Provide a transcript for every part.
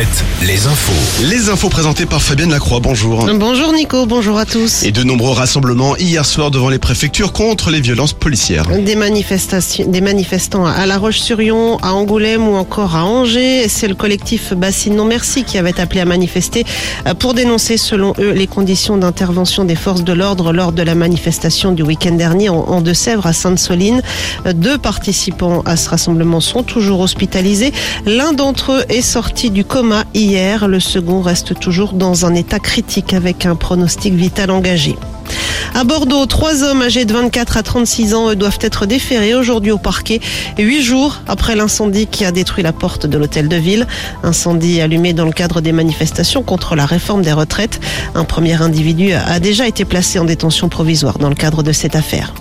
Alouette, les infos. Les infos présentées par Fabienne Lacroix, bonjour. Bonjour Nico, bonjour à tous. Et de nombreux rassemblements hier soir devant les préfectures contre les violences policières. Des manifestations, des manifestants à La Roche-sur-Yon, à Angoulême ou encore à Angers. C'est le collectif Bassine Non Merci qui avait appelé à manifester pour dénoncer, selon eux, les conditions d'intervention des forces de l'ordre lors de la manifestation du week-end dernier en Deux-Sèvres à Sainte-Soline. Deux participants à ce rassemblement sont toujours hospitalisés. L'un d'entre eux est sorti du coma hier. Le second reste toujours dans un état critique avec un pronostic vital engagé. À Bordeaux, trois hommes âgés de 24 à 36 ans doivent être déférés aujourd'hui au parquet, huit jours après l'incendie qui a détruit la porte de l'hôtel de ville. Incendie allumé dans le cadre des manifestations contre la réforme des retraites. Un premier individu a déjà été placé en détention provisoire dans le cadre de cette affaire.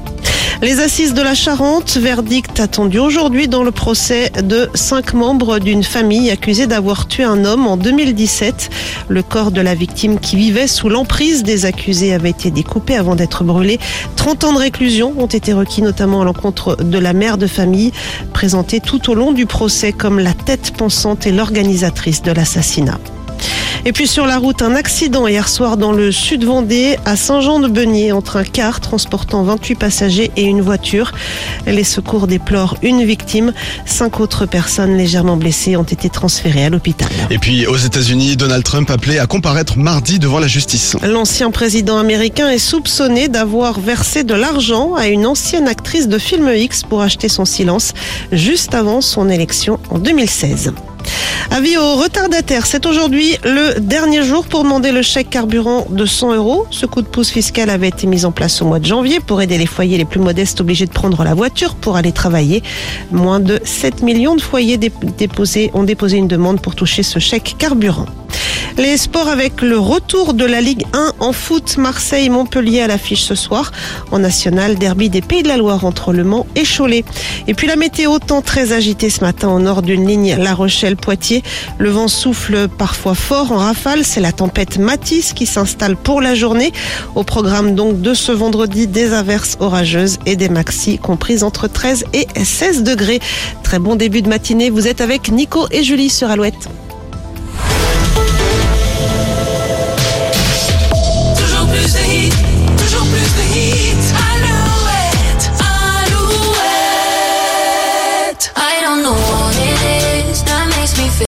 Les assises de la Charente, verdict attendu aujourd'hui dans le procès de cinq membres d'une famille accusée d'avoir tué un homme en 2017. Le corps de la victime qui vivait sous l'emprise des accusés avait été découpé avant d'être brûlé. 30 ans de réclusion ont été requis notamment à l'encontre de la mère de famille, présentée tout au long du procès comme la tête pensante et l'organisatrice de l'assassinat. Et puis sur la route, un accident hier soir dans le sud Vendée à Saint-Jean-de-Beugnier entre un car transportant 28 passagers et une voiture. Les secours déplorent une victime. Cinq autres personnes légèrement blessées ont été transférées à l'hôpital. Et puis aux États-Unis, Donald Trump appelé à comparaître mardi devant la justice. L'ancien président américain est soupçonné d'avoir versé de l'argent à une ancienne actrice de film X pour acheter son silence juste avant son élection en 2016. Avis aux retardataires, c'est aujourd'hui le dernier jour pour demander le chèque carburant de 100 euros. Ce coup de pouce fiscal avait été mis en place au mois de janvier pour aider les foyers les plus modestes obligés de prendre la voiture pour aller travailler. Moins de 7 millions de foyers ont déposé une demande pour toucher ce chèque carburant. Les sports avec le retour de la Ligue 1 en foot, Marseille-Montpellier à l'affiche ce soir. En national, derby des Pays de la Loire entre Le Mans et Cholet. Et puis la météo, temps très agité ce matin au nord d'une ligne La Rochelle-Poitiers. Le vent souffle parfois fort en rafale. C'est la tempête Matisse qui s'installe pour la journée. Au programme donc de ce vendredi, des averses orageuses et des maxis comprises entre 13 et 16 degrés. Très bon début de matinée. Vous êtes avec Nico et Julie sur Alouette.